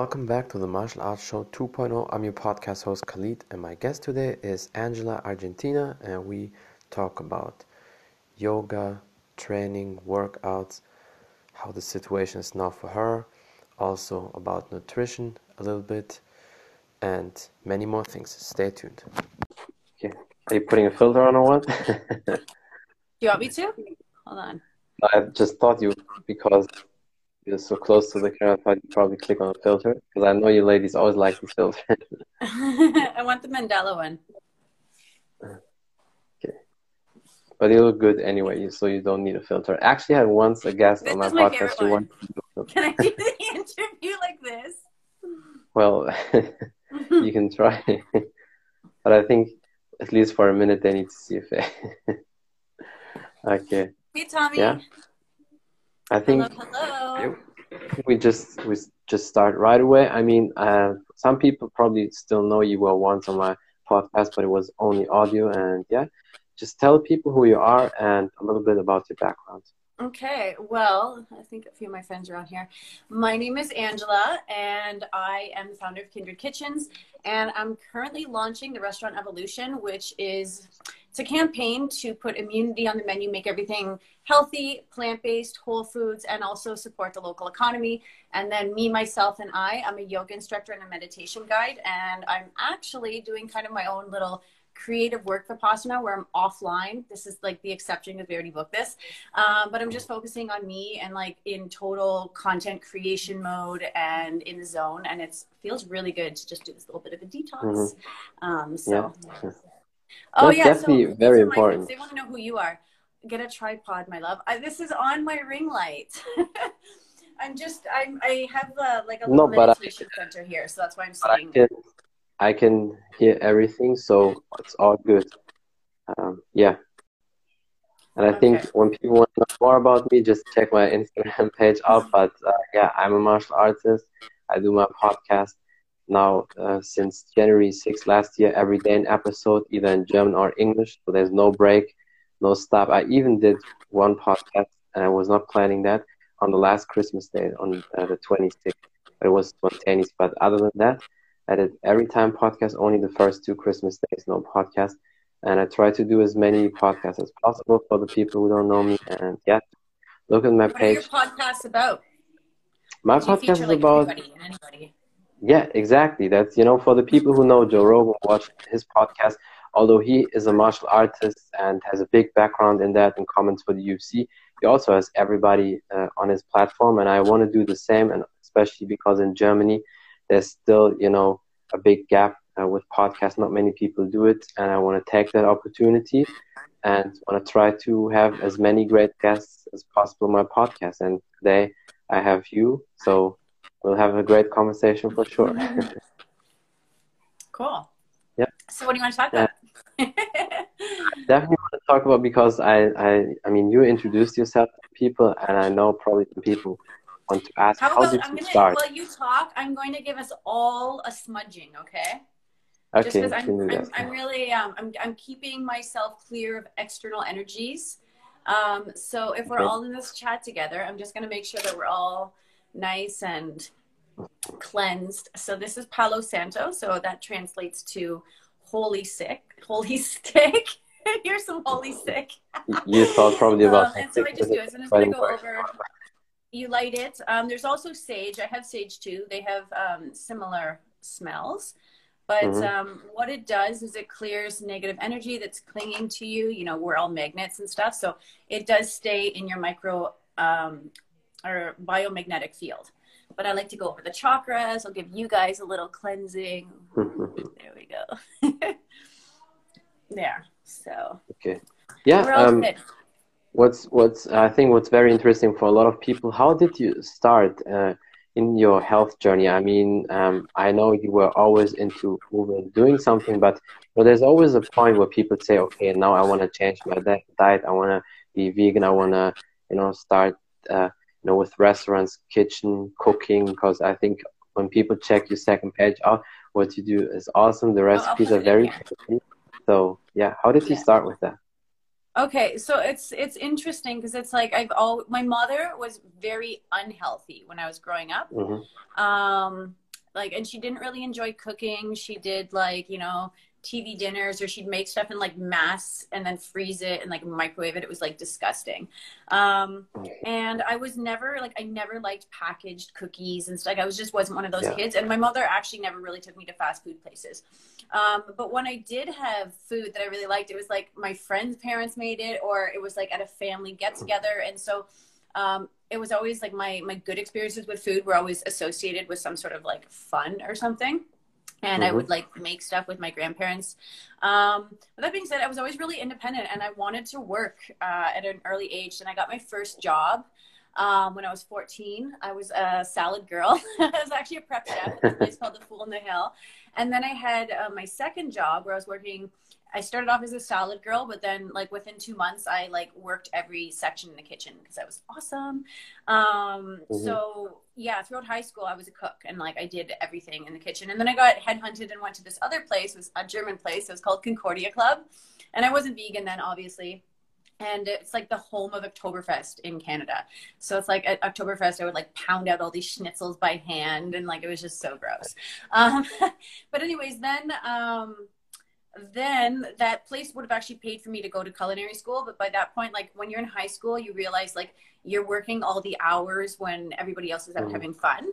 welcome back to the Martial Arts Show 2.0. I'm your podcast host Khalid, and my guest today is Angela Argentina, and we talk about yoga, training, workouts, how the situation is now for her, also about nutrition a little bit, and many more things. Stay tuned. Okay. Are you putting a filter on or what? Do you want me to? Hold on. I just thought you because you're so close to the camera, I thought you'd probably click on a filter because I know you ladies always like the filter. I want the Mandela one. Okay. But you look good anyway, so you don't need a filter. I actually had once a guest This on my my podcast who one. wanted Can I do the interview like this? Well, you can try. but I think at least for a minute they need to see a face. okay. Hey, Tommy. Yeah. I think Hello, hello. we just we just start right away. I mean, uh, some people probably still know you were once on my podcast, but it was only audio. And yeah, just tell people who you are and a little bit about your background. Okay, well, I think a few of my friends are on here. My name is Angela, and I am the founder of Kindred Kitchens, and I'm currently launching the Restaurant Evolution, which is it's a campaign to put immunity on the menu, make everything healthy, plant-based, whole foods, and also support the local economy. And then me, myself, and I, I'm a yoga instructor and a meditation guide, and I'm actually doing kind of my own little creative work vipassana where I'm offline. This is like the exception because we already booked this. Um, but I'm just focusing on me and like in total content creation mode and in the zone. And it feels really good to just do this little bit of a detox. Um, so, Yeah. Oh That's yeah, definitely so very are my important. They want to know who you are. Get a tripod, my love. I, this is on my ring light. I'm just, I'm, I have uh like a No, little but I- center here, so that's why I'm I can I can hear everything, so it's all good. Um, yeah. And I think when people want to know more about me, just check my Instagram page out. But uh, yeah, I'm a martial artist. I do my podcast now uh, since January 6th last year, every day an episode, either in German or English. So there's no break, no stop. I even did one podcast, and I was not planning that on the last Christmas day, on uh, the 26th. It was spontaneous. But other than that, I did every time podcast, only the first two Christmas days, no podcast. And I try to do as many podcasts as possible for the people who don't know me. And yeah, look at my What are your page. podcasts about? My podcast feature is like about everybody anybody? Yeah, exactly. That's, you know, for the people who know Joe Rogan, watch his podcast, although he is a martial artist and has a big background in that and comments for the UFC, he also has everybody uh, on his platform. And I want to do the same, and especially because in Germany, there's still, you know, a big gap uh, with podcasts. Not many people do it. And I want to take that opportunity and want to try to have as many great guests as possible on my podcast. And today I have you. So we'll have a great conversation for sure. Cool. Yeah. So what do you want to talk Yeah. about? Definitely want to talk about because I, I, I mean, you introduced yourself to people, and I know probably some people want to ask, How how, about did I'm you gonna start? while you talk, I'm going to give us all a smudging, okay? Just Okay, because I'm, I'm. I'm really um, I'm, I'm keeping myself clear of external energies. Um, so if we're Okay. all in this chat together, I'm just going to make sure that we're all nice and cleansed. So this is Palo Santo. So that translates to holy sick, holy stick. Here's some holy stick. You thought probably about Um, and so I just do it. So I'm just going to go over. You light it. Um, there's also sage. I have sage too. They have um, similar smells. But Mhm. um, what it does is it clears negative energy that's clinging to you. You know, we're all magnets and stuff. So it does stay in your micro um, or biomagnetic field. But I like to go over the chakras. I'll give you guys a little cleansing. There we go. there. So okay. Yeah. Um, what's what's I think what's very interesting for a lot of people. How did you start uh, in your health journey? I mean, um, I know you were always into movement, doing something, but but there's always a point where people say, okay, now I want to change my diet. I want to be vegan. I want to, you know, start, uh, you know, with restaurants, kitchen, cooking. Because I think when people check your second page out, what you do is awesome. The recipes put are very tasty. So yeah, how did you Yeah. start with that? Okay, so it's it's interesting because it's like I've all my mother was very unhealthy when I was growing up. hmm Um, like and she didn't really enjoy cooking she did like you know tv dinners or she'd make stuff in like mass and then freeze it and like microwave it. It was like disgusting. Um and i was never like i never liked packaged cookies and stuff. Like i was just wasn't one of those Yeah. kids. And my mother actually never really took me to fast food places. Um but when i did have food that i really liked it was like my friends parents made it or it was like at a family get together and so um, it was always like my my good experiences with food were always associated with some sort of like fun or something and i Mhm. would like make stuff with my grandparents. Um, but that being said i was always really independent and i wanted to work uh, at an early age and i got my first job um, when i was 14 i was a salad girl. I was actually a prep chef at this place called the fool in the hill. And then i had uh, my second job where i was working I started off as a salad girl, but then like within two months, I like worked every section in the kitchen because I was awesome. Um, Mhm. So yeah, throughout high school, I was a cook and like I did everything in the kitchen. And then I got headhunted and went to this other place, it was a German place. It was called Concordia Club, and I wasn't vegan then, obviously. And it's like the home of Oktoberfest in Canada. So it's like at Oktoberfest, I would like pound out all these schnitzels by hand, and like it was just so gross. Um, but anyways, then um, then that place would have actually paid for me to go to culinary school. But by that point like when you're in high school you realize like you're working all the hours when everybody else is out Mhm. having fun.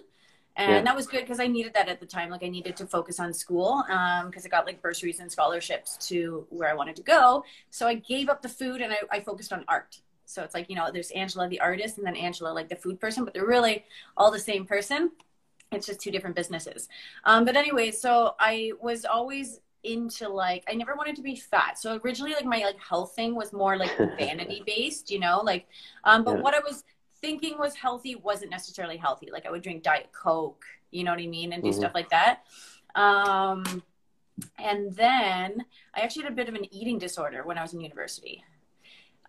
And Yeah. that was good because i needed that at the time. Like i needed to focus on school because i got like bursaries and scholarships to where i wanted to go. So i gave up the food and I, I focused on art. So it's like you know there's angela the artist and then angela like the food person but they're really all the same person. It's just two different businesses. Um, but anyway so i was always into like i never wanted to be fat. So originally like my like health thing was more like vanity based you know like um but Yeah. what i was thinking was healthy wasn't necessarily healthy. Like i would drink diet coke you know what i mean and do Mhm. stuff like that. Um and then i actually had a bit of an eating disorder when i was in university.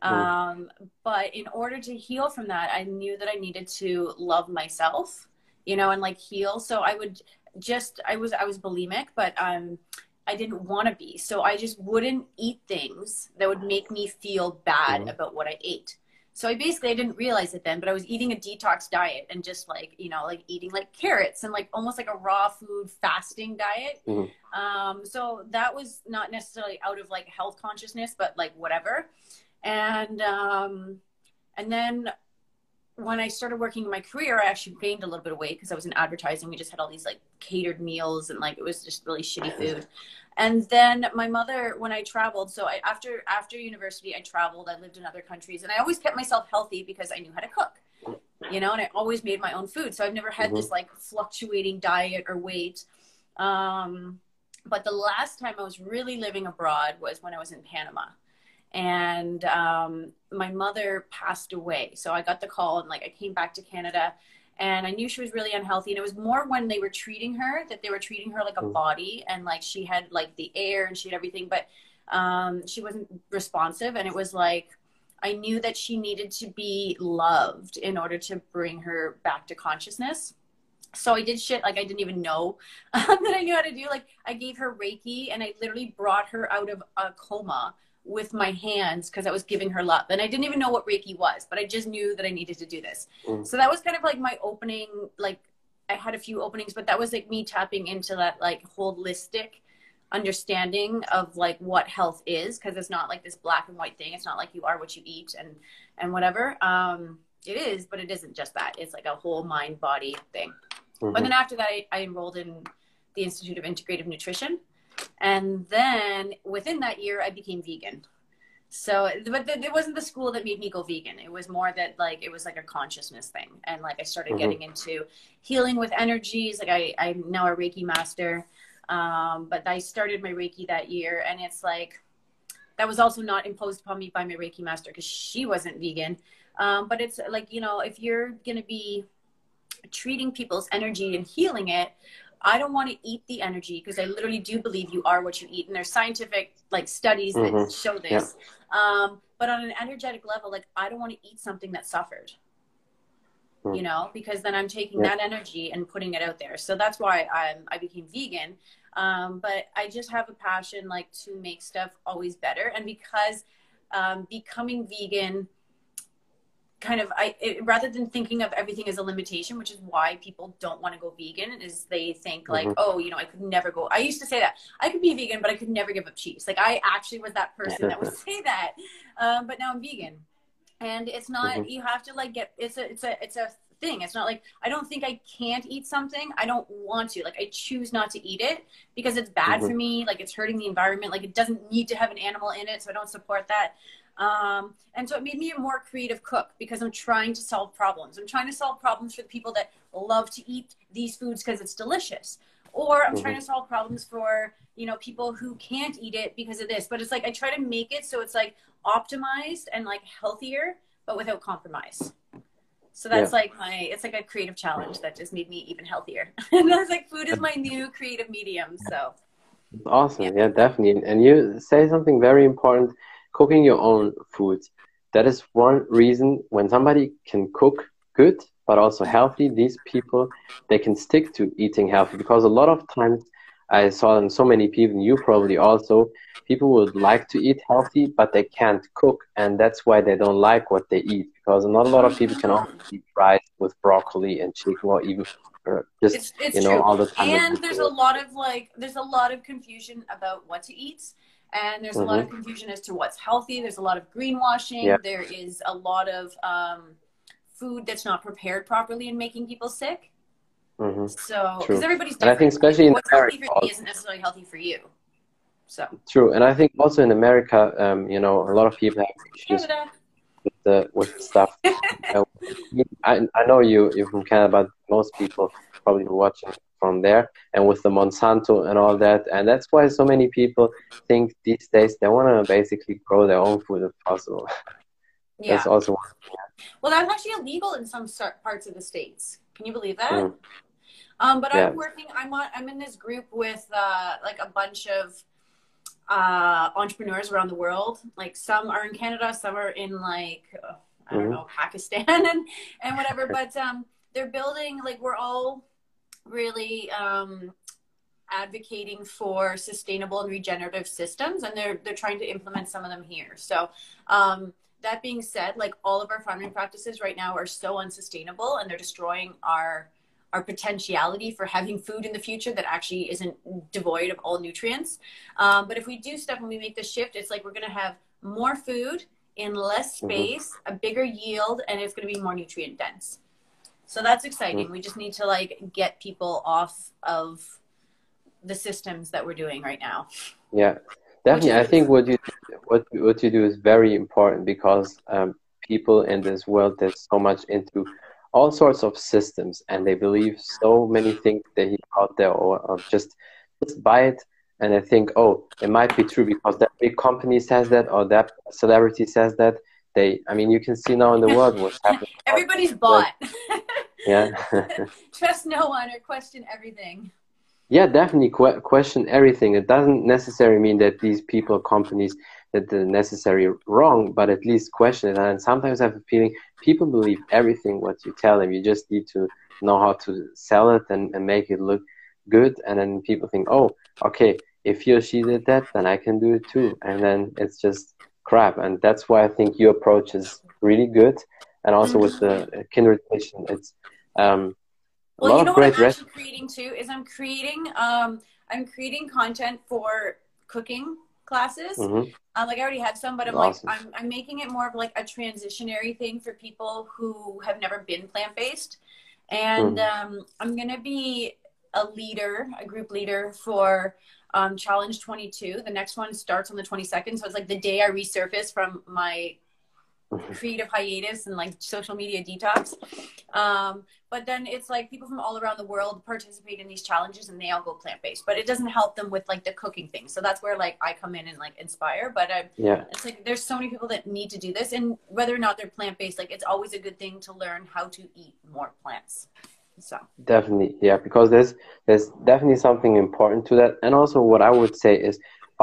Um but in order to heal from that i knew that i needed to love myself you know and like heal. So i would just i was i was bulimic but um i didn't want to be so i just wouldn't eat things that would make me feel bad Mhm. about what i ate so i basically i didn't realize it then but i was eating a detox diet and just like you know like eating like carrots and like almost like a raw food fasting diet Mhm. um so that was not necessarily out of like health consciousness but like whatever and um and then when I started working in my career, I actually gained a little bit of weight because I was in advertising. We just had all these like catered meals and like it was just really shitty food. And then my mother, when I traveled, so I, after after university, I traveled. I lived in other countries, and I always kept myself healthy because I knew how to cook, you know. And I always made my own food, so I've never had Mhm. this like fluctuating diet or weight. Um, but the last time I was really living abroad was when I was in Panama and um, my mother passed away. So I got the call and like I came back to Canada and I knew she was really unhealthy. And it was more when they were treating her that they were treating her like a Mm. body and like she had like the air and she had everything, but um, she wasn't responsive. And it was like, I knew that she needed to be loved in order to bring her back to consciousness. So I did shit like I didn't even know um, that I knew how to do. Like I gave her Reiki and I literally brought her out of a coma with my hands because I was giving her love. And I didn't even know what Reiki was, but I just knew that I needed to do this. Mm. So that was kind of like my opening, like I had a few openings, but that was like me tapping into that like holistic understanding of like what health is because it's not like this black and white thing. It's not like you are what you eat and and whatever. Um it is, but it isn't just that. It's like a whole mind body thing. Mhm. But then after that, I, I enrolled in the Institute of Integrative Nutrition. And then within that year, I became vegan. So, but th- it wasn't the school that made me go vegan. It was more that like, it was like a consciousness thing. And like, I started Mhm. getting into healing with energies. Like I, I'm now a Reiki master. Um, but I started my Reiki that year and it's like, that was also not imposed upon me by my Reiki master because she wasn't vegan. Um, but it's like, you know, if you're going to be treating people's energy and healing it, I don't want to eat the energy because I literally do believe you are what you eat. And there's scientific like studies that Mhm. show this. Um, but on an energetic level, like I don't want to eat something that suffered. Mm. You know, because then I'm taking Yeah. that energy and putting it out there. So that's why I'm I became vegan. Um, but I just have a passion like to make stuff always better. And because um, becoming vegan kind of I it, rather than thinking of everything as a limitation, which is why people don't want to go vegan, is they think like, mm-hmm. oh, you know, I could never go. I used to say that I could be vegan, but I could never give up cheese. Like I actually was that person that would say that, um, but now I'm vegan, and it's not. Mm-hmm. You have to like get. It's a. It's a. It's a thing. It's not like I don't think I can't eat something. I don't want to. Like I choose not to eat it because it's bad mm-hmm. for me. Like it's hurting the environment. Like it doesn't need to have an animal in it, so I don't support that. Um, and so it made me a more creative cook because I'm trying to solve problems. I'm trying to solve problems for the people that love to eat these foods because it's delicious. Or I'm mm-hmm. trying to solve problems for, you know, people who can't eat it because of this. But it's like I try to make it so it's like optimized and like healthier, but without compromise. So that's yeah. like my it's like a creative challenge that just made me even healthier. and I was like food is my new creative medium. So awesome. Yeah. yeah, definitely. And you say something very important cooking your own food. That is one reason when somebody can cook good but also healthy, these people they can stick to eating healthy because a lot of times I saw in so many people, you probably also, people would like to eat healthy, but they can't cook, and that's why they don't like what they eat. Because not a lot of people can also eat rice with broccoli and chicken, or even just it's, it's you know true. all the time. And there's a lot of like, there's a lot of confusion about what to eat and there's mm-hmm. a lot of mm-hmm. confusion as to what's healthy. There's a lot of greenwashing. Yeah. There is a lot of um, food that's not prepared properly and making people sick. Mm-hmm. So, because everybody's different. And I think especially in what's America, healthy for me isn't necessarily healthy for you. So true, and I think also in America, um, you know, a lot of people have issues with the with stuff. I I know you you're from Canada, but most people probably watching from there and with the Monsanto and all that. And that's why so many people think these days they want to basically grow their own food if possible. Yeah. that's also well, that's actually illegal in some parts of the states. Can you believe that? Mm. Um, but yeah. I'm working. I'm on, I'm in this group with uh, like a bunch of uh, entrepreneurs around the world. Like some are in Canada, some are in like uh, I don't mm-hmm. know Pakistan and and whatever. but um, they're building like we're all really um, advocating for sustainable and regenerative systems, and they're they're trying to implement some of them here. So. Um, that being said, like all of our farming practices right now are so unsustainable and they're destroying our our potentiality for having food in the future that actually isn't devoid of all nutrients. Um, but if we do stuff and we make the shift, it's like we're going to have more food in less mm-hmm. space, mm-hmm. a bigger yield, and it's going to be more nutrient dense. So that's exciting. We just need to like get people off of the systems that we're doing right now. Yeah, definitely. I think what you what what you do is very important because um, people in this world there's so much into all sorts of systems and they believe so many things they hear out there or, or just just buy it and they think oh it might be true because that big company says that or that celebrity says that they i mean you can see now in the world what's happening everybody's bought yeah. Trust no one or question everything. Yeah definitely que- question everything. It doesn't necessarily mean that these people companies that they're necessarily wrong but at least question it. And sometimes i have a feeling people believe everything what you tell them. You just need to know how to sell it and, and make it look good. And then people think oh okay if he or she did that then i can do it too. And then it's just crap. And that's why i think your approach is really good. And also with the mm-hmm. kindred kitchen it's um, well, you know what I'm actually creating too is I'm creating um, I'm creating content for cooking classes. Mm-hmm. Uh, like I already have some, but I'm awesome. like I'm I'm making it more of like a transitionary thing for people who have never been plant based, and mm. um, I'm gonna be a leader, a group leader for um, Challenge 22. The next one starts on the 22nd, so it's like the day I resurface from my creative hiatus and like social media detox. Um, but then it's like people from all around the world participate in these challenges and they all go plant based, but it doesn't help them with like the cooking thing. So that's where like I come in and like inspire. But I, yeah, it's like there's so many people that need to do this, and whether or not they're plant based, like it's always a good thing to learn how to eat more plants. So definitely, yeah, because there's there's definitely something important to that, and also what I would say is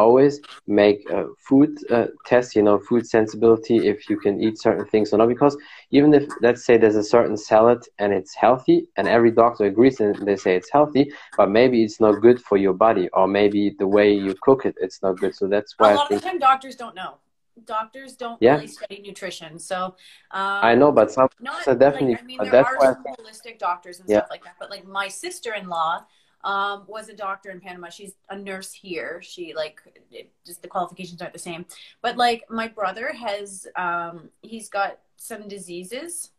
always make a food uh, test, you know, food sensibility, if you can eat certain things or not. Because even if, let's say, there's a certain salad and it's healthy, and every doctor agrees and they say it's healthy, but maybe it's not good for your body, or maybe the way you cook it, it's not good. So that's why a lot of the time doctors don't know. doctors don't Yeah. really study nutrition. So um, I know, but some not so definitely. like, I mean, but there that's are why some holistic doctors and Yeah. stuff like that. But like my sister-in-law um, was a doctor in Panama. She's a nurse here. She like it, just the qualifications aren't the same. But like my brother has, um, he's got some diseases.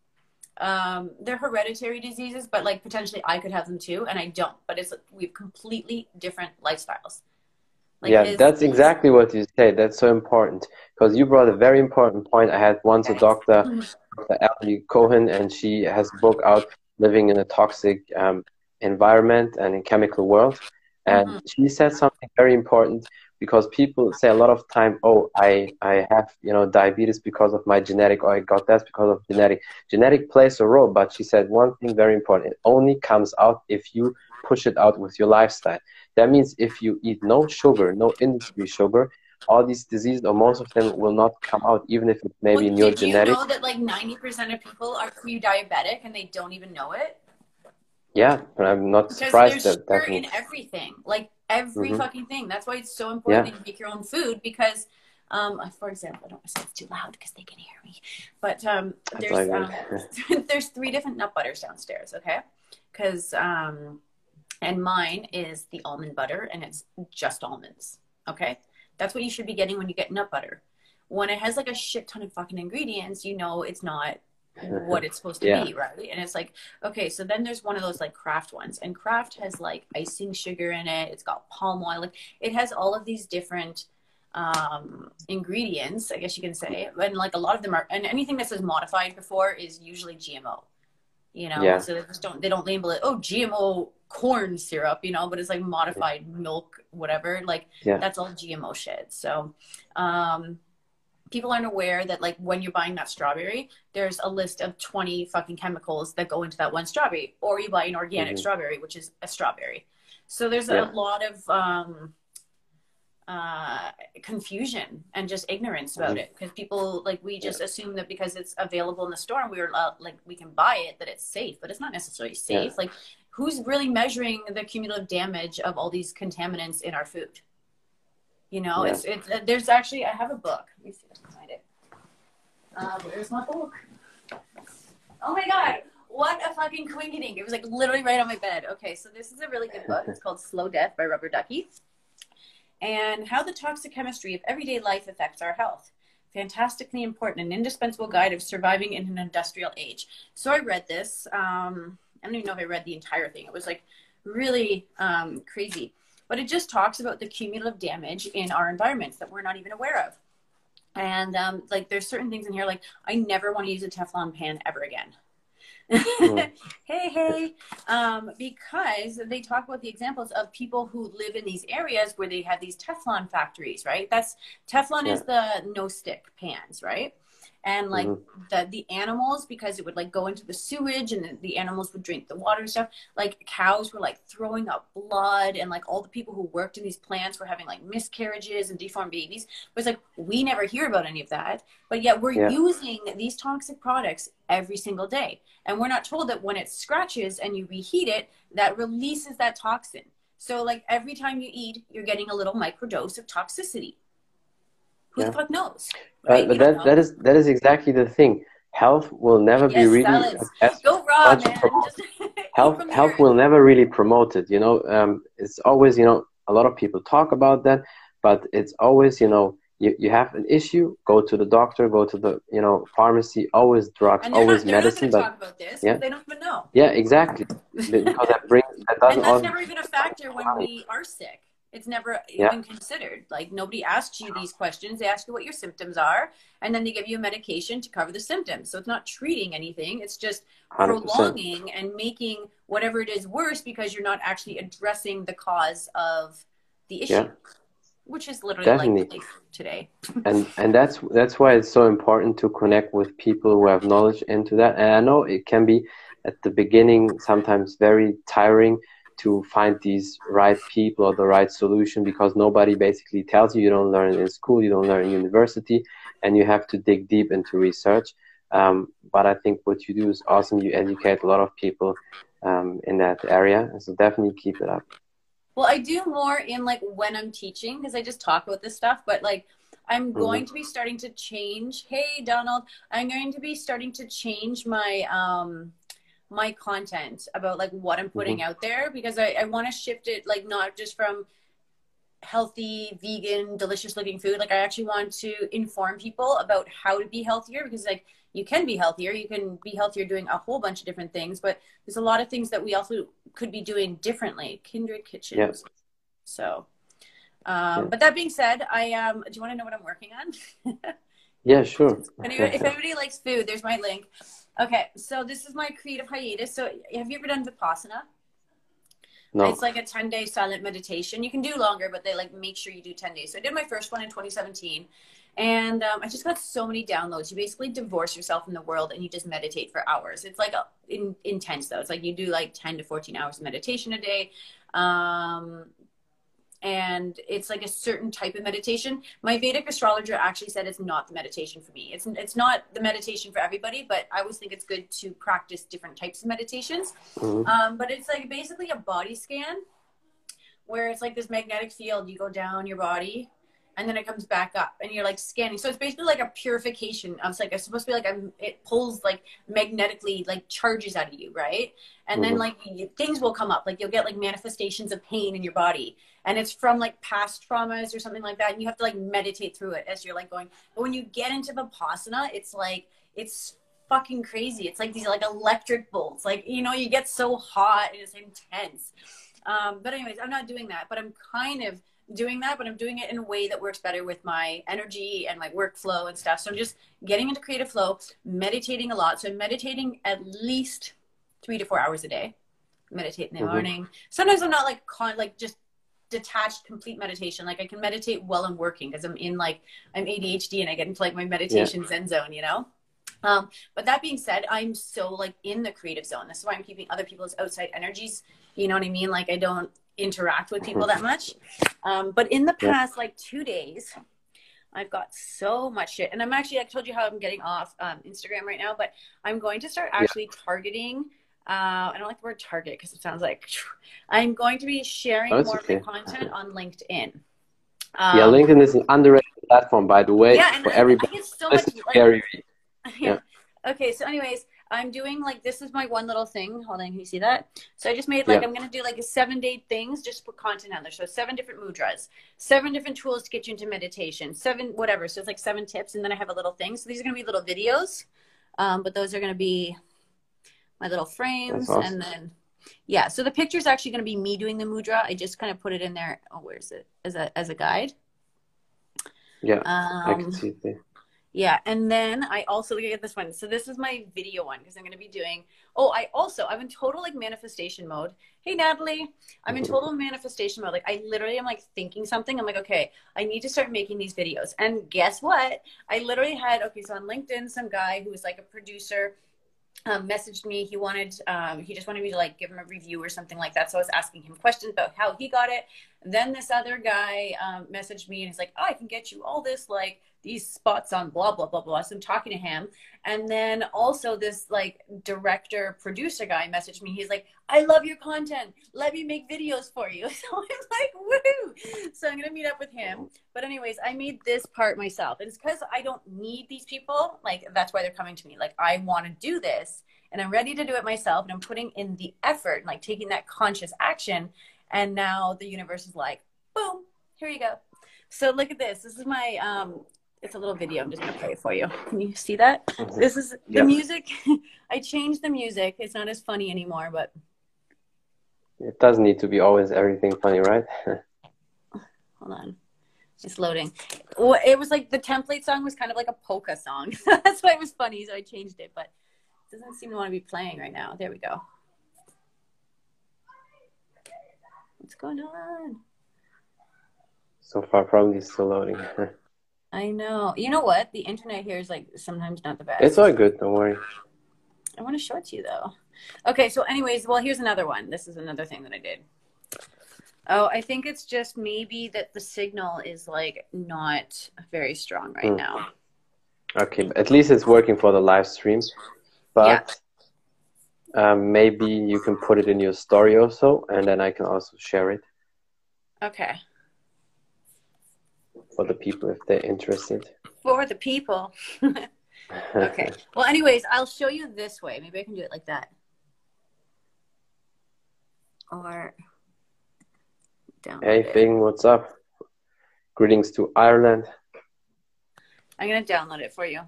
Um, they're hereditary diseases, but like potentially I could have them too, and I don't. But it's we have completely different lifestyles. Like yeah, his- that's exactly what you say. That's so important because you brought a very important point. I had once a doctor, Mhm. Dr. Ellie Cohen, and she has a book out, Living in a Toxic um, Environment and in Chemical World. And Mhm. she said something very important because people say a lot of time, oh, I, I have, you know, diabetes because of my genetic, or I got that because of genetic. Genetic plays a role, but she said one thing very important. It only comes out if you push it out with your lifestyle. That means if you eat no sugar, no industry sugar, all these diseases or most of them will not come out, even if it's maybe Well, in your did you know that like ninety percent of people are pre-diabetic and they don't even know it? Yeah, but I'm not Because surprised that sugar in everything, like every Mhm. fucking thing. That's why it's so important Yeah. that you make your own food. Because, um, for example, I don't want to say it's too loud because they can hear me. But um, there's um, there's three different nut butters downstairs. Okay, because um, and mine is the almond butter, and it's just almonds. Okay, that's what you should be getting when you get nut butter. When it has like a shit ton of fucking ingredients, you know it's not what it's supposed to Yeah. be, right? And it's like, okay, so then there's one of those like Kraft ones, and Kraft has like icing sugar in it. It's got palm oil. Like it has all of these different um ingredients i guess you can say and like a lot of them are and anything that says modified before is usually gmo you know Yeah. so they just don't they don't label it oh gmo corn syrup you know but it's like modified milk whatever like Yeah. that's all gmo shit so um people aren't aware that like when you're buying that strawberry there's a list of 20 fucking chemicals that go into that one strawberry or you buy an organic Mhm. strawberry which is a strawberry so there's Yeah. a lot of um uh confusion and just ignorance about Mhm. it because people like we just assume that because it's available in the store and we're allowed, like we can buy it that it's safe but it's not necessarily safe like who's really measuring the cumulative damage of all these contaminants in our food you know Yeah. it's it's uh, there's actually i have a book let me see if i can find it uh where's my book oh my god what a fucking quinkydink it was like literally right on my bed okay so this is a really good book it's called slow death by rubber ducky and how the toxic chemistry of everyday life affects our health. Fantastically important and indispensable guide of surviving in an industrial age. So I read this. Um, I don't even know if I read the entire thing. It was like really um, crazy. But it just talks about the cumulative damage in our environments that we're not even aware of. And um, like there's certain things in here, like I never want to use a Teflon pan ever again. Hey, hey. Um, because they talk about the examples of people who live in these areas where they have these Teflon factories, right? That's Teflon is the no stick pans, right? And like Mhm. the the animals, because it would like go into the sewage and the, the animals would drink the water and stuff. Like cows were like throwing up blood, and like all the people who worked in these plants were having like miscarriages and deformed babies. But it's like we never hear about any of that, but yet we're Yeah. using these toxic products every single day. And we're not told that when it scratches and you reheat it, that releases that toxin. So, like every time you eat, you're getting a little microdose of toxicity. Who Yeah. the fuck knows? But, Right? but that, that know. is that is exactly the thing. Health will never be really as, Go raw, man. Just health health will never really promote it. You know, um, it's always you know a lot of people talk about that, but it's always you know you, you have an issue, go to the doctor, go to the you know pharmacy, always drugs, always not, medicine. But talk about this yeah. they don't even know. yeah, exactly, because that brings that doesn't and that's never even a factor when we are sick. It's never Yeah. even considered. Like nobody asks you these questions. They ask you what your symptoms are, and then they give you a medication to cover the symptoms. So it's not treating anything. It's just 100%. prolonging and making whatever it is worse because you're not actually addressing the cause of the issue, Yeah. which is literally Definitely. like today. and and that's that's why it's so important to connect with people who have knowledge into that and i know it can be at the beginning sometimes very tiring to find these right people or the right solution because nobody basically tells you. You don't learn in school you don't learn in university and you have to dig deep into research. Um, but i think what you do is awesome. You educate a lot of people um, in that area. And so definitely keep it up. Well, I do more in like when I'm teaching because I just talk about this stuff, but like I'm going to be starting to change. Hey, Donald, I'm going to be starting to change my um my content about like what I'm putting Mhm. out there because I, I want to shift it like not just from healthy, vegan, delicious looking food. Like I actually want to inform people about how to be healthier because like you can be healthier. You can be healthier doing a whole bunch of different things, but there's a lot of things that we also could be doing differently. Kindred Kitchens. Yeah. So um, Yeah. but that being said, I um do you want to know what I'm working on? Yeah, sure. If anybody, if anybody likes food, there's my link. Okay, so this is my creative hiatus. So have you ever done Vipassana? no. It's like a 10 day silent meditation. You can do longer, but they like make sure you do 10 days. So I did my first one in 2017. And um, I just got so many downloads. You basically divorce yourself from the world and you just meditate for hours. It's like a, in, intense though. It's like you do like 10 to 14 hours of meditation a day. Um, and it's like a certain type of meditation. My Vedic astrologer actually said it's not the meditation for me. It's it's not the meditation for everybody, but I always think it's good to practice different types of meditations. Mhm. Um, but it's like basically a body scan where it's like this magnetic field. You go down your body and then it comes back up and you're like scanning. So it's basically like a purification. of like it's supposed to be like a, it pulls like magnetically like charges out of you, right? And then Mhm. like things will come up. Like you'll get like manifestations of pain in your body. And it's from like past traumas or something like that. And you have to like meditate through it as you're like going. But when you get into Vipassana, it's like it's fucking crazy. It's like these like electric bolts. Like, you know, you get so hot and it's intense. Um, but anyways, I'm not doing that, but I'm kind of doing that, but I'm doing it in a way that works better with my energy and my workflow and stuff. So I'm just getting into creative flow, meditating a lot. So I'm meditating at least three to four hours a day. Meditate in the Mhm. morning. Sometimes I'm not like con like just detached complete meditation. Like I can meditate while I'm working because I'm in like I'm ADHD and I get into like my meditation zen zone, you know? Um, but that being said, I'm so like in the creative zone. This is why I'm keeping other people's outside energies. You know what I mean? Like I don't interact with people that much. Um, but in the past like two days, I've got so much shit. And I'm actually, I told you how I'm getting off um, Instagram right now, but I'm going to start actually targeting. Uh, I don't like the word target because it sounds like I'm going to be sharing Oh, more okay. of my content on LinkedIn. yeah, Um, LinkedIn is an underrated platform, by the way, yeah, and for everybody. I get so much, like, very yeah. Okay, so anyways, I'm doing like this is my one little thing. Hold on, can you see that? So I just made like Yeah. I'm gonna do like a seven day things just put content on there. So seven different mudras, seven different tools to get you into meditation, seven whatever. So it's like seven tips, and then I have a little thing. So these are gonna be little videos, um, but those are gonna be my little frames, awesome. and then yeah. So the picture is actually gonna be me doing the mudra. I just kind of put it in there. Oh, where's it as a as a guide? yeah. I Um, can see it there. Yeah, and then I also look at this one. So this is my video one because I'm going to be doing. Oh, I also I'm in total like manifestation mode. Hey Natalie, I'm in total manifestation mode. Like I literally am like thinking something. I'm like, okay, I need to start making these videos. And guess what? I literally had okay. So on LinkedIn, some guy who was like a producer um, messaged me. He wanted, um, he just wanted me to like give him a review or something like that. So I was asking him questions about how he got it. Then this other guy um, messaged me and he's like, oh, I can get you all this, like these spots on blah, blah, blah, blah. So I'm talking to him. And then also this like director producer guy messaged me. He's like, I love your content. Let me make videos for you. So I'm like, woo. So I'm to meet up with him. But anyways, I made this part myself. And it's because I don't need these people. Like that's why they're coming to me. Like I want to do this and I'm ready to do it myself. And I'm putting in the effort, like taking that conscious action. And now the universe is like, boom, here you go. So look at this. This is my um it's a little video. I'm just gonna play it for you. Can you see that? Mhm. This is the Yeah. music. I changed the music. It's not as funny anymore, but It doesn't need to be always everything funny, right? hold on. It's loading. It was like the template song was kind of like a polka song. That's why it was funny, so I changed it, but it doesn't seem to want to be playing right now. There we go. What's going on? so far, probably still loading. I know. You know what? The internet here is like sometimes not the best. it's all good. Don't worry. I want to show it to you though. Okay, so anyways, well, here's another one. This is another thing that I did. Oh, I think it's just maybe that the signal is like not very strong right Hmm. now. Okay, at least it's working for the live stream. But um, maybe you can put it in your story also, and then I can also share it. Okay. For the people if they're interested. For the people. okay. Well, anyways, I'll show you this way. Maybe I can do it like that. Or down. hey, Fing, what's up? Greetings to Ireland. I'm gonna download it for you.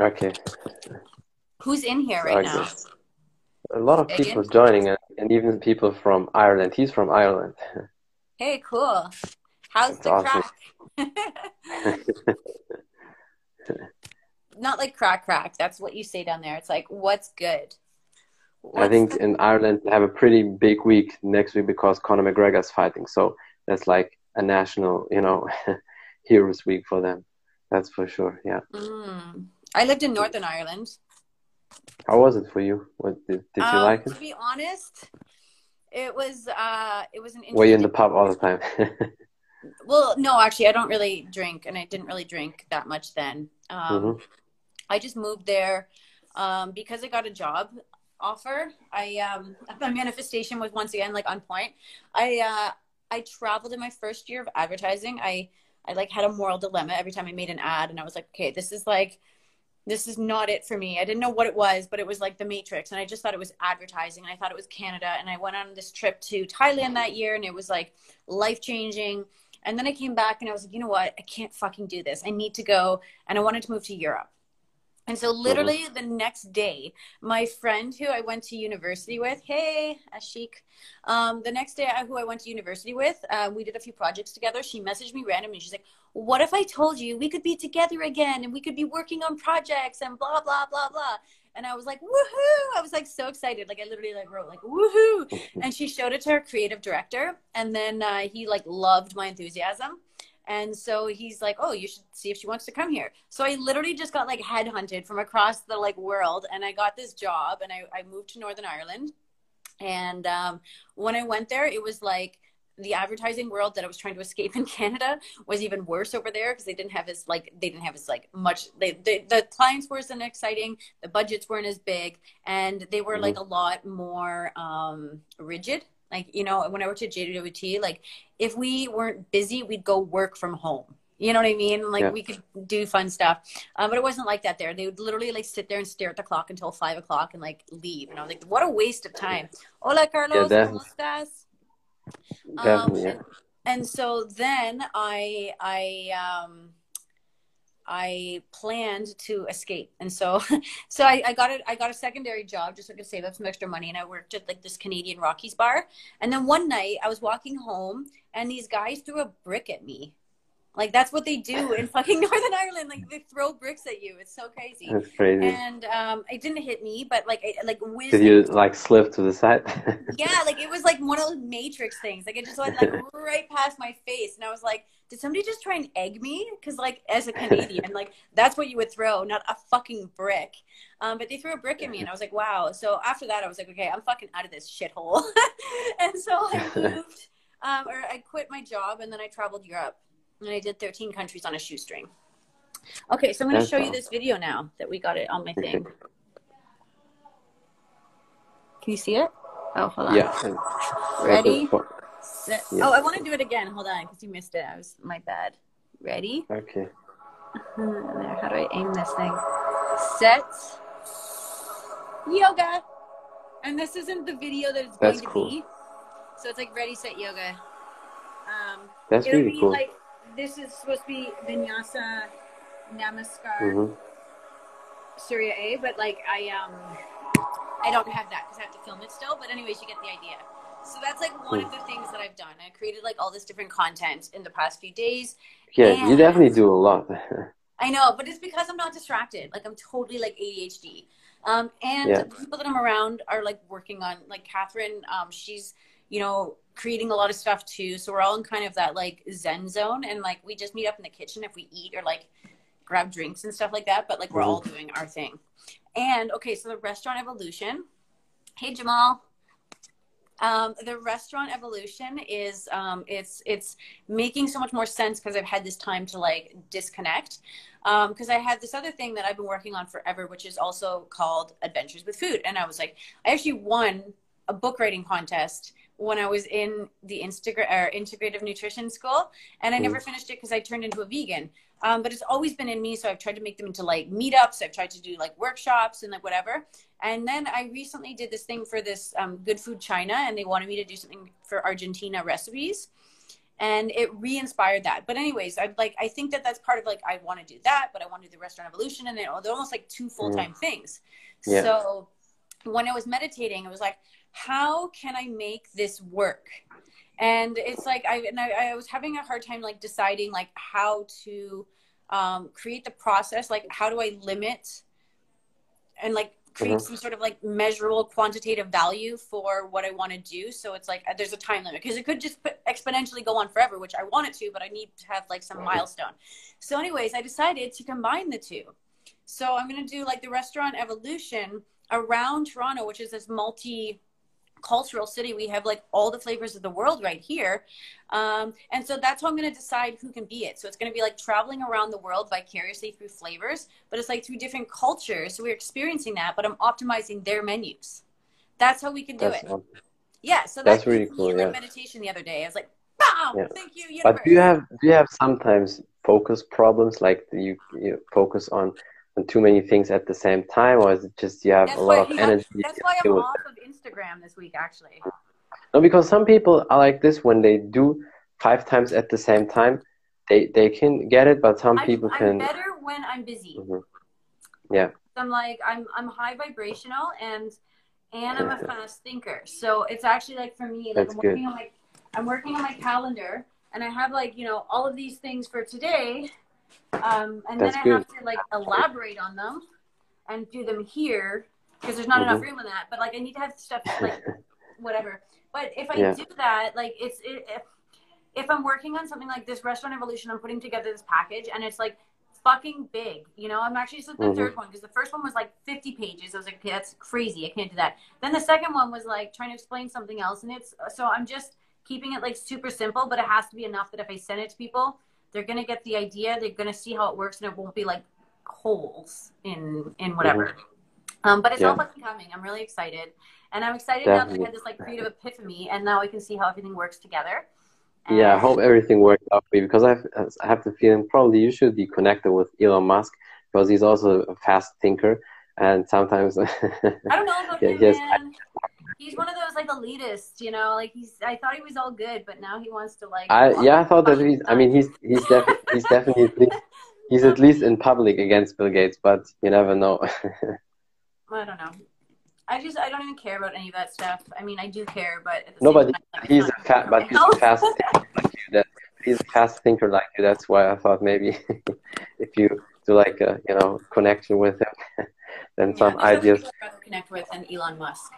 Okay. Who's in here right Okay. now? A lot of Megan? people joining, and, and even people from Ireland. He's from Ireland. Hey, cool. How's That's the awesome. crack? Not like crack crack. That's what you say down there. It's like, what's good? I think in Ireland they have a pretty big week next week because Conor McGregor's fighting. So that's like a national, you know, heroes week for them. That's for sure. Yeah. Mm. I lived in Northern Ireland. How was it for you? What did, did you like it? To be honest, it was uh, it was an Were you in the pub all the time? Well, no, actually, I don't really drink, and I didn't really drink that much then. Um, Mhm. I just moved there um, because I got a job offer. I um, my manifestation was once again like on point. I uh, I traveled in my first year of advertising. I I like had a moral dilemma every time I made an ad, and I was like, okay, this is like this is not it for me. I didn't know what it was, but it was like the Matrix, and I just thought it was advertising, and I thought it was Canada, and I went on this trip to Thailand that year, and it was like life changing. And then I came back and I was like, you know what? I can't fucking do this. I need to go. And I wanted to move to Europe. And so, literally, the next day, my friend who I went to university with, hey, Ashik, um, the next day, I, who I went to university with, uh, we did a few projects together. She messaged me randomly. She's like, What if I told you we could be together again and we could be working on projects and blah, blah, blah, blah? And I was like, woohoo! I was like so excited. Like I literally like wrote like woohoo. And she showed it to her creative director. And then uh, he like loved my enthusiasm. And so he's like, "Oh, you should see if she wants to come here." So I literally just got like headhunted from across the like world, and I got this job, and I, I moved to Northern Ireland. And um, when I went there, it was like the advertising world that I was trying to escape in Canada was even worse over there because they didn't have as like they didn't have as like much. They, they the clients weren't as exciting, the budgets weren't as big, and they were like a lot more um, rigid. Like you know, when I worked at JWT, like if we weren't busy, we'd go work from home. You know what I mean? Like Yeah. we could do fun stuff, um, but it wasn't like that there. They would literally like sit there and stare at the clock until five o'clock and like leave. And I was like, what a waste of time. Hola, Carlos. that- Um, Yeah. and, so then I I um I planned to escape, and so so I, I got it. I got a secondary job just so I could save up some extra money, and I worked at like this Canadian Rockies bar. And then one night I was walking home, and these guys threw a brick at me. Like that's what they do in fucking Northern Ireland. Like they throw bricks at you. It's so crazy. That's crazy. And um, it didn't hit me, but like it, like whizzed Did you like slip to the side? yeah, like it was like one of those Matrix things. Like it just went like right past my face, and I was like, "Did somebody just try and egg me?" Because like as a Canadian, like that's what you would throw, not a fucking brick. Um, but they threw a brick at me, and I was like, "Wow!" So after that, I was like, "Okay, I'm fucking out of this shithole," and so I moved, um, or I quit my job, and then I traveled Europe, and I did 13 countries on a shoestring. Okay, so I'm going to That's show you this video now that we got it on my thing. Can you see it? Oh, hold on. yeah. Ready? Set. Yeah. Oh, I want to do it again. Hold on, because you missed it. I was my bad. Ready? Okay. Uh, There. How do I aim this thing? Set. Yoga. And this isn't the video that it's going That's to cool. be. So it's like ready, set, yoga. Um, That's it'll really be cool. like this is supposed to be vinyasa, namaskar, hmm Surya A, but like I um I don't have that because I have to film it still. But anyways, you get the idea. So that's like one of the things that I've done. I created like all this different content in the past few days. Yeah, you definitely do a lot. I know, but it's because I'm not distracted. Like I'm totally like ADHD. Um, and Yeah. the people that I'm around are like working on like Catherine. Um, she's you know creating a lot of stuff too. So we're all in kind of that like Zen zone, and like we just meet up in the kitchen if we eat or like grab drinks and stuff like that. But like we're all doing our thing. And okay, so the restaurant evolution. Hey Jamal. Um, the restaurant evolution is um, it's it's making so much more sense because I've had this time to like disconnect because I had this other thing that I've been working on forever, which is also called Adventures with Food. And I was like, I actually won a book writing contest when I was in the Instagram or integrative nutrition school, and I Mm. never finished it because I turned into a vegan. Um, but it's always been in me, so I've tried to make them into like meetups. I've tried to do like workshops and like whatever. And then I recently did this thing for this um, Good Food China, and they wanted me to do something for Argentina recipes, and it re-inspired that. But anyways, I like I think that that's part of like I want to do that, but I want to do the restaurant evolution, and they're, they're almost like two full time things. Yeah. So when I was meditating, it was like, how can I make this work? And it's like I and I, I was having a hard time like deciding like how to um, create the process. Like how do I limit and like create Mhm. some sort of like measurable quantitative value for what I want to do. So it's like uh, there's a time limit because it could just exponentially go on forever, which I want it to, but I need to have like some milestone. So, anyways, I decided to combine the two. So I'm gonna do like the restaurant evolution around Toronto, which is this multi cultural city. We have like all the flavors of the world right here. Um, and so that's how I'm going to decide who can be it. So it's going to be like traveling around the world vicariously through flavors, but it's like through different cultures. So we're experiencing that, but I'm optimizing their menus. That's how we can do That's it. awesome. Yeah. So That's that really cool, yeah. meditation the other day. I was like, wow, Yeah. thank you, universe. But do you have do you have sometimes focus problems like you you focus on on too many things at the same time, or is it just you have that's a why, lot of energy? that's why I'm off of Instagram this week, actually. No, because some people are like this when they do five times at the same time, they they can get it, but some I'm, people I'm can. better when I'm busy. Mhm. Yeah, I'm like I'm I'm high vibrational and and I'm a fast thinker. So it's actually like for me, like That's I'm working on my I'm working on my calendar and I have like, you know, all of these things for today. Um and That's then I good. have to like elaborate on them and do them here because there's not enough Mhm. room in that. But like I need to have stuff like whatever. But if I Yeah. do that, like it's it, if if I'm working on something like this restaurant evolution, I'm putting together this package and it's like fucking big. You know, I'm actually just the Mhm. third one because the first one was like 50 pages. I was like, okay, that's crazy. I can't do that. Then the second one was like trying to explain something else, and it's so I'm just keeping it like super simple, but it has to be enough that if I send it to people, they're gonna get the idea. They're gonna see how it works, and it won't be like holes in in whatever. Um, but it's all Yeah. fucking coming. I'm really excited, and I'm excited now that I had this like creative epiphany, and now I can see how everything works together. yeah. I hope everything works out for you because I have, I have the feeling probably you should be connected with Elon Musk because he's also a fast thinker, and sometimes. I don't know about Yeah, him, yes, man. He's one of those like elitists, you know. Like he's, I thought he was all good, but now he wants to like. I yeah, I thought that he's. I mean, he's he's definitely he's definitely he's at least in public against Bill Gates, but you never know. I don't know. I just, I don't even care about any of that stuff. I mean, I do care, but no, but time, he's a fat, but he's a fast thinker like you. That he's a fast thinker like you. That's why I thought maybe if you do like a you know connection with him, then Yeah, some ideas. I'd rather connect with than Elon Musk.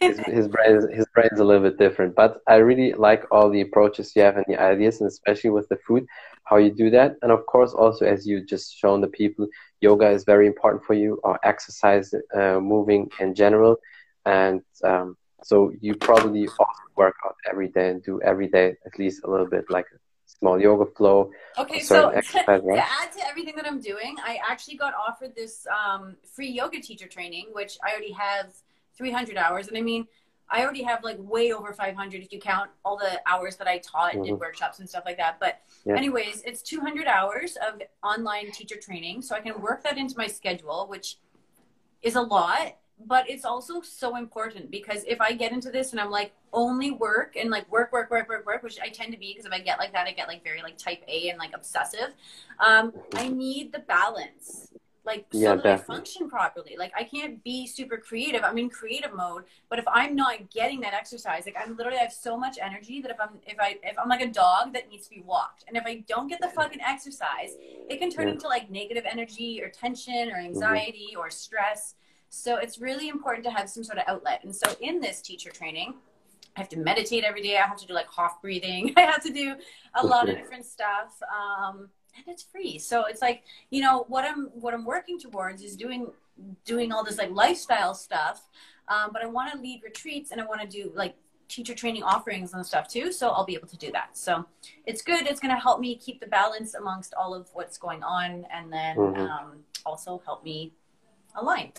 His, his brain his brain's a little bit different, but I really like all the approaches you have and the ideas, and especially with the food, how you do that. And of course, also as you just shown the people, yoga is very important for you, or exercise, uh, moving in general, and um, so you probably also work out every day and do every day at least a little bit like a small yoga flow. Okay, so exercise, right? to add to everything that I'm doing, I actually got offered this um, free yoga teacher training, which I already have 300 hours. And I mean, I already have like way over 500 if you count all the hours that I taught and did Mhm. workshops and stuff like that. But, Yeah. anyways, it's 200 hours of online teacher training. So I can work that into my schedule, which is a lot. But it's also so important because if I get into this and I'm like only work and like work, work, work, work, work, which I tend to be because if I get like that, I get like very like type A and like obsessive. Um, I need the balance, like so Yeah, that I function properly. Like I can't be super creative. I'm in creative mode, but if I'm not getting that exercise, like I'm literally I have so much energy that if I'm if I if I'm like a dog that needs to be walked, and if I don't get the fucking exercise, it can turn Yeah. into like negative energy or tension or anxiety or stress. So it's really important to have some sort of outlet. And so in this teacher training, I have to meditate every day. I have to do like Hof breathing. I have to do a lot of different stuff. Um, and it's free. So it's like, you know, what I'm what I'm working towards is doing doing all this like lifestyle stuff. Um, but I want to lead retreats and I want to do like teacher training offerings and stuff too. So I'll be able to do that. So it's good. It's going to help me keep the balance amongst all of what's going on and then Mhm. um, also help me align.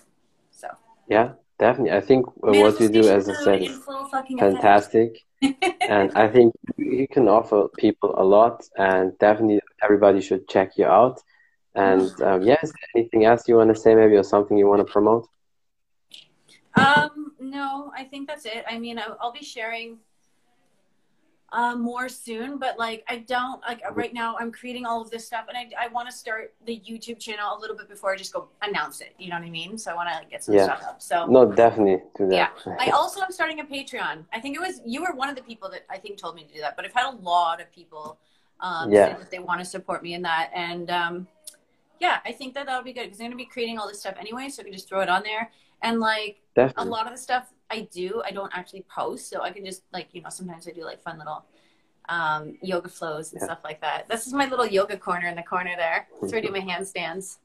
So Yeah, definitely. I think what you do, as I said, is fantastic. and I think you can offer people a lot, and definitely everybody should check you out. And um, yes, anything else you want to say, maybe, or something you want to promote? Um, no, I think that's it. I mean, I'll, I'll be sharing uh, more soon, but like I don't like right now. I'm creating all of this stuff, and I I want to start the YouTube channel a little bit before I just go announce it. You know what I mean? So I want to like, get some yeah. stuff up. So no, definitely do that. Yeah, I also am starting a Patreon. I think it was you were one of the people that I think told me to do that, but I've had a lot of people um, yeah. that they want to support me in that, and um, yeah, I think that that'll be good because I'm gonna be creating all this stuff anyway, so I can just throw it on there. And like Definitely. a lot of the stuff I do, I don't actually post, so I can just like you know sometimes I do like fun little um, yoga flows and yeah. stuff like that. This is my little yoga corner in the corner there. That's where I do my handstands.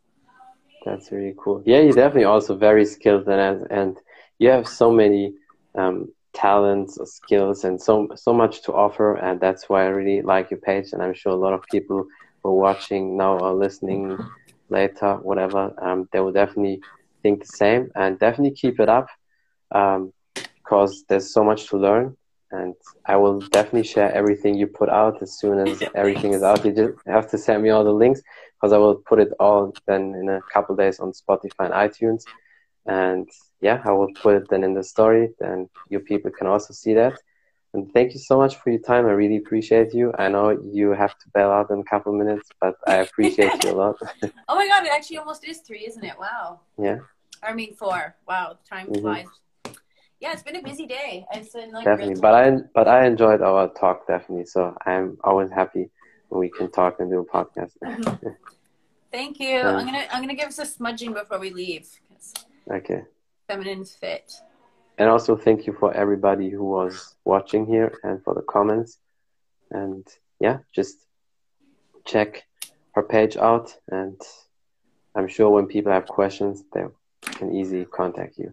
That's really cool. Yeah, you're definitely also very skilled and and you have so many um, talents, skills, and so so much to offer, and that's why I really like your page. And I'm sure a lot of people who are watching now or listening later, whatever, um, they will definitely think the same and definitely keep it up um, because there's so much to learn. And I will definitely share everything you put out as soon as everything is out. You just have to send me all the links because I will put it all then in a couple days on Spotify and iTunes. And yeah, I will put it then in the story. Then your people can also see that. And thank you so much for your time. I really appreciate you. I know you have to bail out in a couple of minutes, but I appreciate you a lot. oh my God, it actually almost is three, isn't it? Wow. Yeah. I mean, four. Wow, time mm-hmm. flies. Yeah, it's been a busy day. It's been like definitely, but I but I enjoyed our talk definitely. So I'm always happy when we can talk and do a podcast. Mm-hmm. Thank you. I'm gonna I'm gonna give us a smudging before we leave. Okay. Feminine fit. And also thank you for everybody who was watching here and for the comments. And yeah, just check her page out and I'm sure when people have questions they can easily contact you.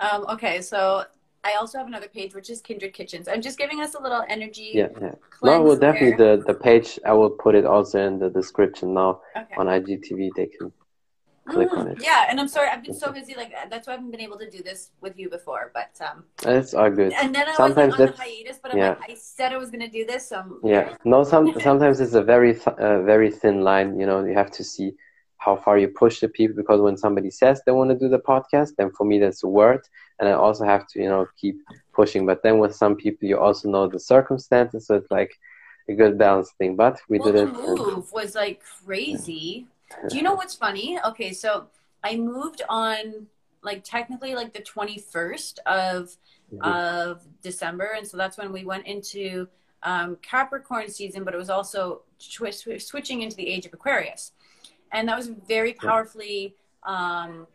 Um, okay, so I also have another page which is Kindred Kitchens. I'm just giving us a little energy. Yeah, yeah. No, well, definitely the the page. I will put it also in the description now okay. on IGTV. They can click on it. Yeah, and I'm sorry, I've been so busy. Like that's why I haven't been able to do this with you before. But um, it's all good. And then I sometimes was like, on the hiatus, but I'm yeah. like, I said I was going to do this. So yeah, no. Some sometimes it's a very th- uh, very thin line. You know, you have to see how far you push the people because when somebody says they want to do the podcast then for me that's a word and i also have to you know keep pushing but then with some people you also know the circumstances so it's like a good balance thing but we well, did it the move and... was like crazy do you know what's funny okay so i moved on like technically like the 21st of mm-hmm. of december and so that's when we went into um, capricorn season but it was also switching into the age of aquarius and that was a very powerfully um,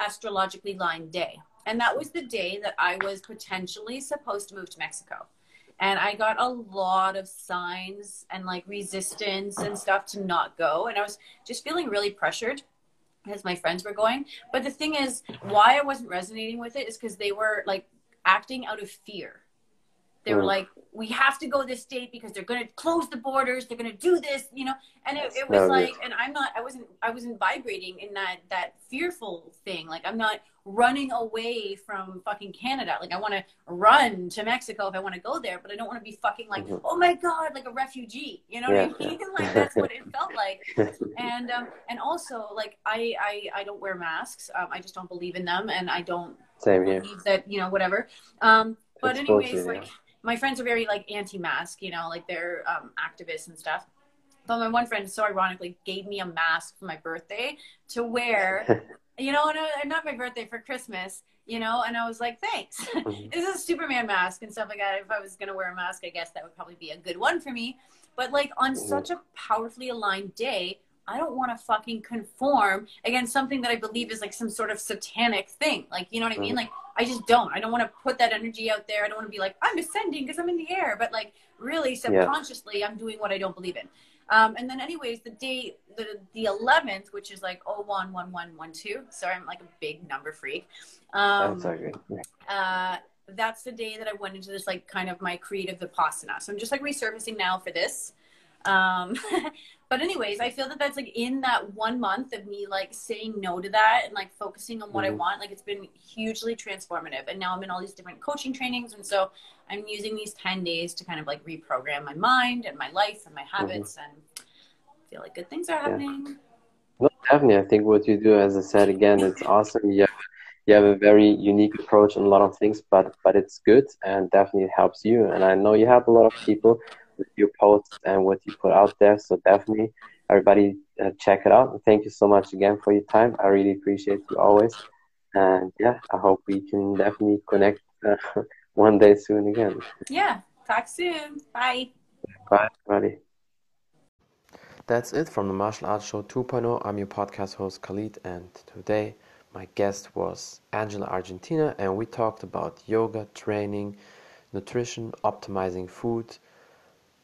astrologically lined day. And that was the day that I was potentially supposed to move to Mexico. And I got a lot of signs and like resistance and stuff to not go. And I was just feeling really pressured as my friends were going. But the thing is, why I wasn't resonating with it is because they were like acting out of fear. They were like, we have to go this state because they're going to close the borders. They're going to do this, you know. And it, it was like, and I'm not, I wasn't, I wasn't vibrating in that that fearful thing. Like I'm not running away from fucking Canada. Like I want to run to Mexico if I want to go there, but I don't want to be fucking like, mm-hmm. oh my god, like a refugee. You know yeah. what I mean? like that's what it felt like. and um, and also like I I I don't wear masks. Um, I just don't believe in them, and I don't Same believe here. that you know whatever. Um, but anyways, like my friends are very like anti-mask, you know, like they're um, activists and stuff. But my one friend, so ironically, gave me a mask for my birthday to wear, you know, and not my birthday for Christmas, you know, and I was like, thanks. Mm-hmm. this is a Superman mask and stuff like that. If I was gonna wear a mask, I guess that would probably be a good one for me. But like on mm-hmm. such a powerfully aligned day, I don't want to fucking conform against something that I believe is like some sort of satanic thing. Like, you know what I mean? Mm-hmm. Like, I just don't. I don't want to put that energy out there. I don't want to be like, I'm ascending because I'm in the air. But like, really subconsciously, yeah. I'm doing what I don't believe in. Um, and then, anyways, the day, the the 11th, which is like 011112. Sorry, I'm like a big number freak. Um, that's okay. Uh, that's the day that I went into this like kind of my creative vipassana. So I'm just like resurfacing now for this. Um, but anyways, I feel that that's like in that one month of me like saying no to that and like focusing on what mm-hmm. I want. Like it's been hugely transformative. And now I'm in all these different coaching trainings, and so I'm using these ten days to kind of like reprogram my mind and my life and my mm-hmm. habits, mm-hmm. and I feel like good things are happening. Yeah. No, definitely. I think what you do, as I said again, it's awesome. You have, you have a very unique approach on a lot of things, but but it's good and definitely helps you. And I know you help a lot of people your posts and what you put out there. So definitely, everybody uh, check it out. Thank you so much again for your time. I really appreciate you always. And yeah, I hope we can definitely connect uh, one day soon again. Yeah. Talk soon. Bye. Bye, everybody. That's it from the Martial Arts Show 2.0. I'm your podcast host Khalid, and today my guest was Angela Argentina, and we talked about yoga, training, nutrition, optimizing food,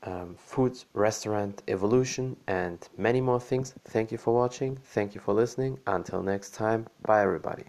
um, food, restaurant, evolution, and many more things. Thank you for watching. Thank you for listening. Until next time, bye everybody.